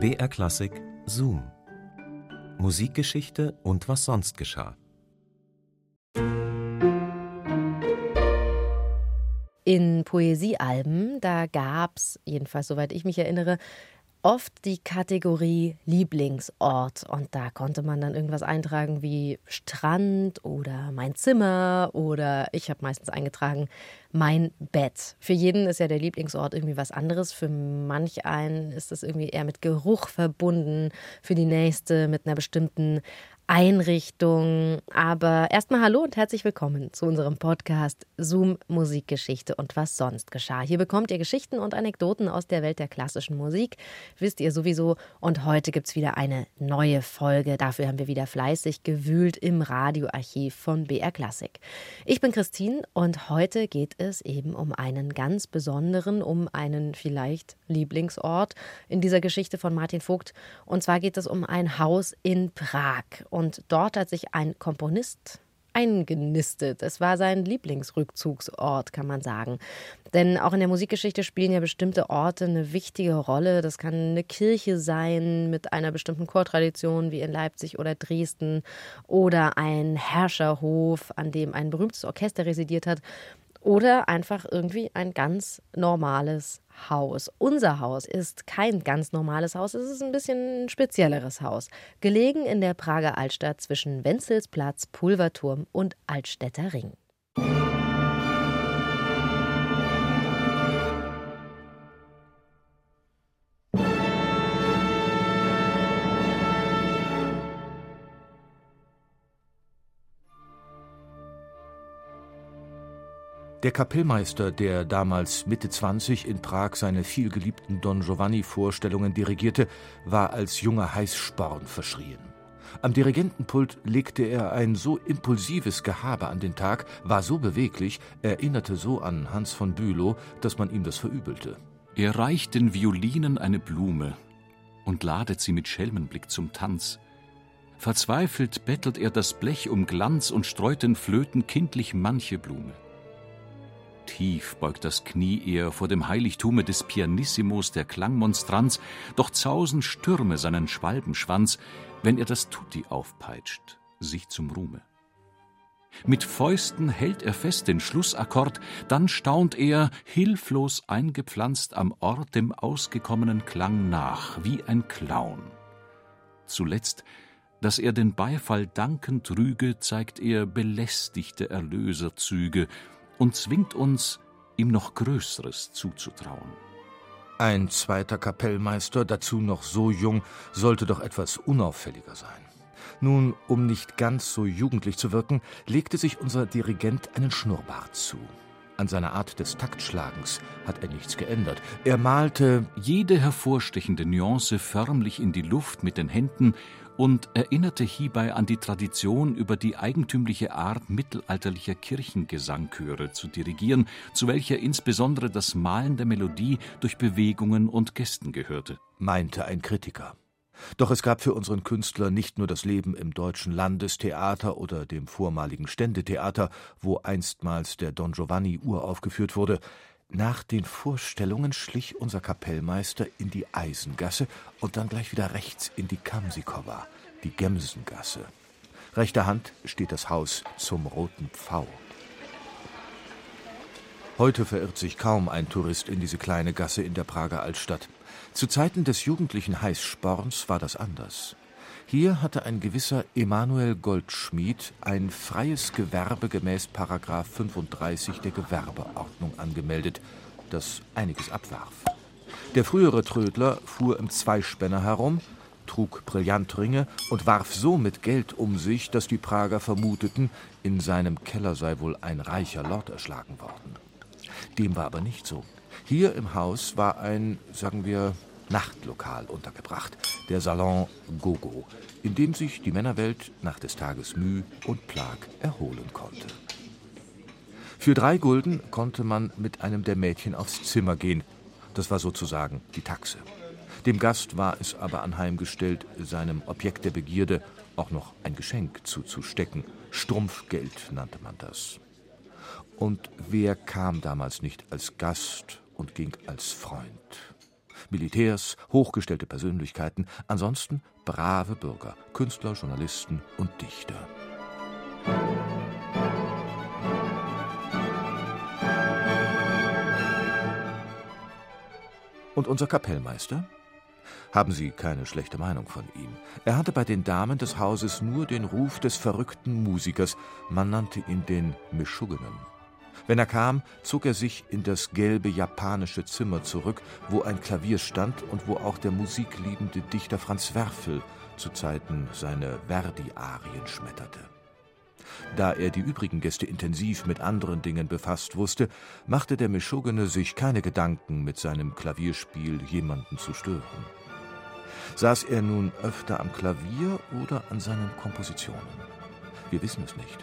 BR Klassik Zoom. Musikgeschichte und was sonst geschah. In Poesiealben, da gab's, jedenfalls soweit ich mich erinnere, oft die Kategorie Lieblingsort und da konnte man dann irgendwas eintragen wie Strand oder mein Zimmer oder ich habe meistens eingetragen mein Bett. Für jeden ist ja der Lieblingsort irgendwie was anderes. Für manch einen ist das irgendwie eher mit Geruch verbunden, für die nächste mit einer bestimmten Einrichtung. Aber erstmal hallo und herzlich willkommen zu unserem Podcast Zoom Musikgeschichte und was sonst geschah. Hier bekommt ihr Geschichten und Anekdoten aus der Welt der klassischen Musik. Wisst ihr sowieso. Und heute gibt es wieder eine neue Folge. Dafür haben wir wieder fleißig gewühlt im Radioarchiv von BR Klassik. Ich bin Christine und heute geht es eben um einen ganz besonderen, um einen vielleicht Lieblingsort in dieser Geschichte von Martin Vogt. Und zwar geht es um ein Haus in Prag. Und dort hat sich ein Komponist eingenistet. Es war sein Lieblingsrückzugsort, kann man sagen. Denn auch in der Musikgeschichte spielen ja bestimmte Orte eine wichtige Rolle. Das kann eine Kirche sein mit einer bestimmten Chortradition wie in Leipzig oder Dresden oder ein Herrscherhof, an dem ein berühmtes Orchester residiert hat oder einfach irgendwie ein ganz normales Haus. Unser Haus ist kein ganz normales Haus, es ist ein bisschen ein spezielleres Haus. Gelegen in der Prager Altstadt zwischen Wenzelsplatz, Pulverturm und Altstädter Ring. Der Kapellmeister, der damals Mitte 20 in Prag seine vielgeliebten Don Giovanni-Vorstellungen dirigierte, war als junger Heißsporn verschrien. Am Dirigentenpult legte er ein so impulsives Gehabe an den Tag, war so beweglich, erinnerte so an Hans von Bülow, dass man ihm das verübelte. Er reicht den Violinen eine Blume und ladet sie mit Schelmenblick zum Tanz. Verzweifelt bettelt er das Blech um Glanz und streut den Flöten kindlich manche Blume. Tief beugt das Knie er vor dem Heiligtume des Pianissimos der Klangmonstranz, doch zausen Stürme seinen Schwalbenschwanz, wenn er das Tutti aufpeitscht, sich zum Ruhme. Mit Fäusten hält er fest den Schlussakkord, dann staunt er, hilflos eingepflanzt am Ort dem ausgekommenen Klang nach, wie ein Clown. Zuletzt, dass er den Beifall dankend rüge, zeigt er belästigte Erlöserzüge, und zwingt uns, ihm noch Größeres zuzutrauen. Ein zweiter Kapellmeister, dazu noch so jung, sollte doch etwas unauffälliger sein. Nun, um nicht ganz so jugendlich zu wirken, legte sich unser Dirigent einen Schnurrbart zu. An seiner Art des Taktschlagens hat er nichts geändert. Er malte jede hervorstechende Nuance förmlich in die Luft mit den Händen und erinnerte hierbei an die Tradition, über die eigentümliche Art mittelalterlicher Kirchengesangchöre zu dirigieren, zu welcher insbesondere das Malen der Melodie durch Bewegungen und Gesten gehörte, meinte ein Kritiker. Doch es gab für unseren Künstler nicht nur das Leben im Deutschen Landestheater oder dem vormaligen Ständetheater, wo einstmals der Don Giovanni uraufgeführt wurde, nach den Vorstellungen schlich unser Kapellmeister in die Eisengasse und dann gleich wieder rechts in die Kamsikowa, die Gemsengasse. Rechter Hand steht das Haus zum Roten Pfau. Heute verirrt sich kaum ein Tourist in diese kleine Gasse in der Prager Altstadt. Zu Zeiten des jugendlichen Heißsporns war das anders. Hier hatte ein gewisser Emanuel Goldschmied ein freies Gewerbe gemäß Paragraph 35 der Gewerbeordnung angemeldet, das einiges abwarf. Der frühere Trödler fuhr im Zweispänner herum, trug Brillantringe und warf so mit Geld um sich, dass die Prager vermuteten, in seinem Keller sei wohl ein reicher Lord erschlagen worden. Dem war aber nicht so. Hier im Haus war ein, sagen wir, Nachtlokal untergebracht, der Salon Gogo, in dem sich die Männerwelt nach des Tages Mühe und Plag erholen konnte. Für drei Gulden konnte man mit einem der Mädchen aufs Zimmer gehen. Das war sozusagen die Taxe. Dem Gast war es aber anheimgestellt, seinem Objekt der Begierde auch noch ein Geschenk zuzustecken. Strumpfgeld nannte man das. Und wer kam damals nicht als Gast und ging als Freund? Militärs, hochgestellte Persönlichkeiten, ansonsten brave Bürger, Künstler, Journalisten und Dichter. Und unser Kapellmeister? Haben Sie keine schlechte Meinung von ihm. Er hatte bei den Damen des Hauses nur den Ruf des verrückten Musikers, man nannte ihn den Meschuggenen. Wenn er kam, zog er sich in das gelbe japanische Zimmer zurück, wo ein Klavier stand und wo auch der musikliebende Dichter Franz Werfel zu Zeiten seine Verdi-Arien schmetterte. Da er die übrigen Gäste intensiv mit anderen Dingen befasst wusste, machte der Meschugene sich keine Gedanken, mit seinem Klavierspiel jemanden zu stören. Saß er nun öfter am Klavier oder an seinen Kompositionen? Wir wissen es nicht.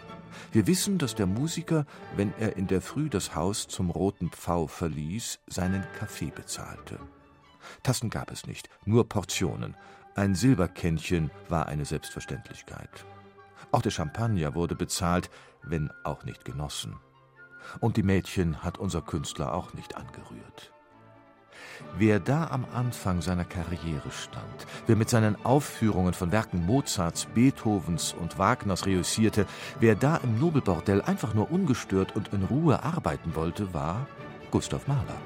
Wir wissen, dass der Musiker, wenn er in der Früh das Haus zum Roten Pfau verließ, seinen Kaffee bezahlte. Tassen gab es nicht, nur Portionen. Ein Silberkännchen war eine Selbstverständlichkeit. Auch der Champagner wurde bezahlt, wenn auch nicht genossen. Und die Mädchen hat unser Künstler auch nicht angerührt. Wer da am Anfang seiner Karriere stand, wer mit seinen Aufführungen von Werken Mozarts, Beethovens und Wagners reüssierte, wer da im Nobelbordell einfach nur ungestört und in Ruhe arbeiten wollte, war Gustav Mahler.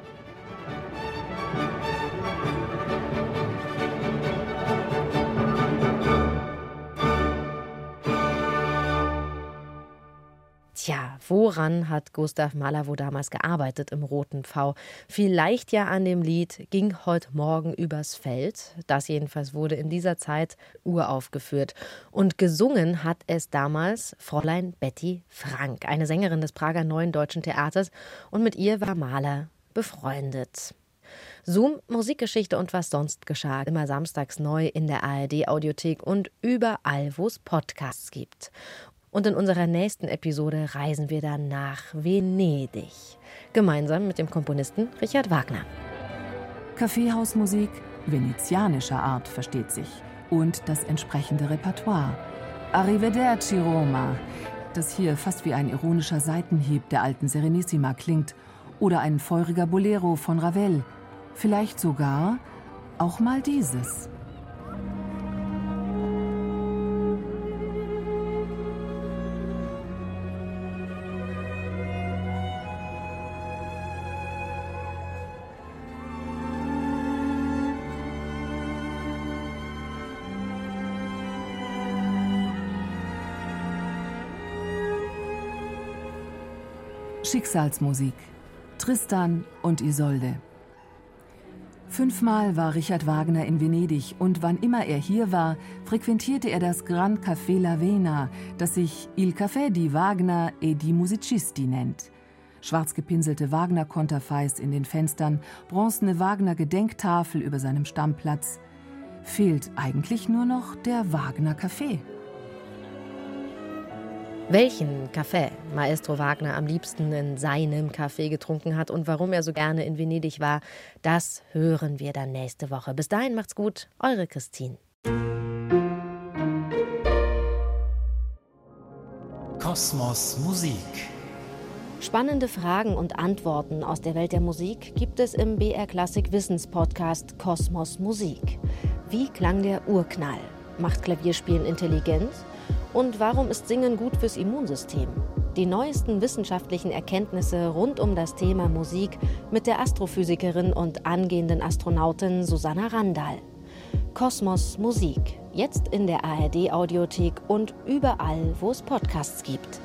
Tja, woran hat Gustav Mahler wohl damals gearbeitet im Roten V? Vielleicht ja an dem Lied Ging heute Morgen übers Feld. Das jedenfalls wurde in dieser Zeit uraufgeführt. Und gesungen hat es damals Fräulein Betty Frank, eine Sängerin des Prager Neuen Deutschen Theaters. Und mit ihr war Mahler befreundet. Zoom, Musikgeschichte und was sonst geschah. Immer samstags neu in der ARD-Audiothek und überall, wo es Podcasts gibt. Und in unserer nächsten Episode reisen wir dann nach Venedig. Gemeinsam mit dem Komponisten Richard Wagner. Kaffeehausmusik venezianischer Art versteht sich. Und das entsprechende Repertoire. Arrivederci Roma, das hier fast wie ein ironischer Seitenhieb der alten Serenissima klingt. Oder ein feuriger Bolero von Ravel. Vielleicht sogar auch mal dieses. Schicksalsmusik. Tristan und Isolde. Fünfmal war Richard Wagner in Venedig und wann immer er hier war, frequentierte er das Grand Café La Vena, das sich Il Café di Wagner e di Musicisti nennt. Schwarz gepinselte Wagner-Konterfeis in den Fenstern, bronzene Wagner-Gedenktafel über seinem Stammplatz. Fehlt eigentlich nur noch der Wagner Café. Welchen Kaffee Maestro Wagner am liebsten in seinem Café getrunken hat und warum er so gerne in Venedig war, das hören wir dann nächste Woche. Bis dahin macht's gut, eure Christine. Kosmos Musik. Spannende Fragen und Antworten aus der Welt der Musik gibt es im BR Klassik Wissenspodcast Kosmos Musik. Wie klang der Urknall? Macht Klavierspielen intelligent? Und warum ist Singen gut fürs Immunsystem? Die neuesten wissenschaftlichen Erkenntnisse rund um das Thema Musik mit der Astrophysikerin und angehenden Astronautin Susanna Randall. Kosmos Musik, jetzt in der ARD Audiothek und überall, wo es Podcasts gibt.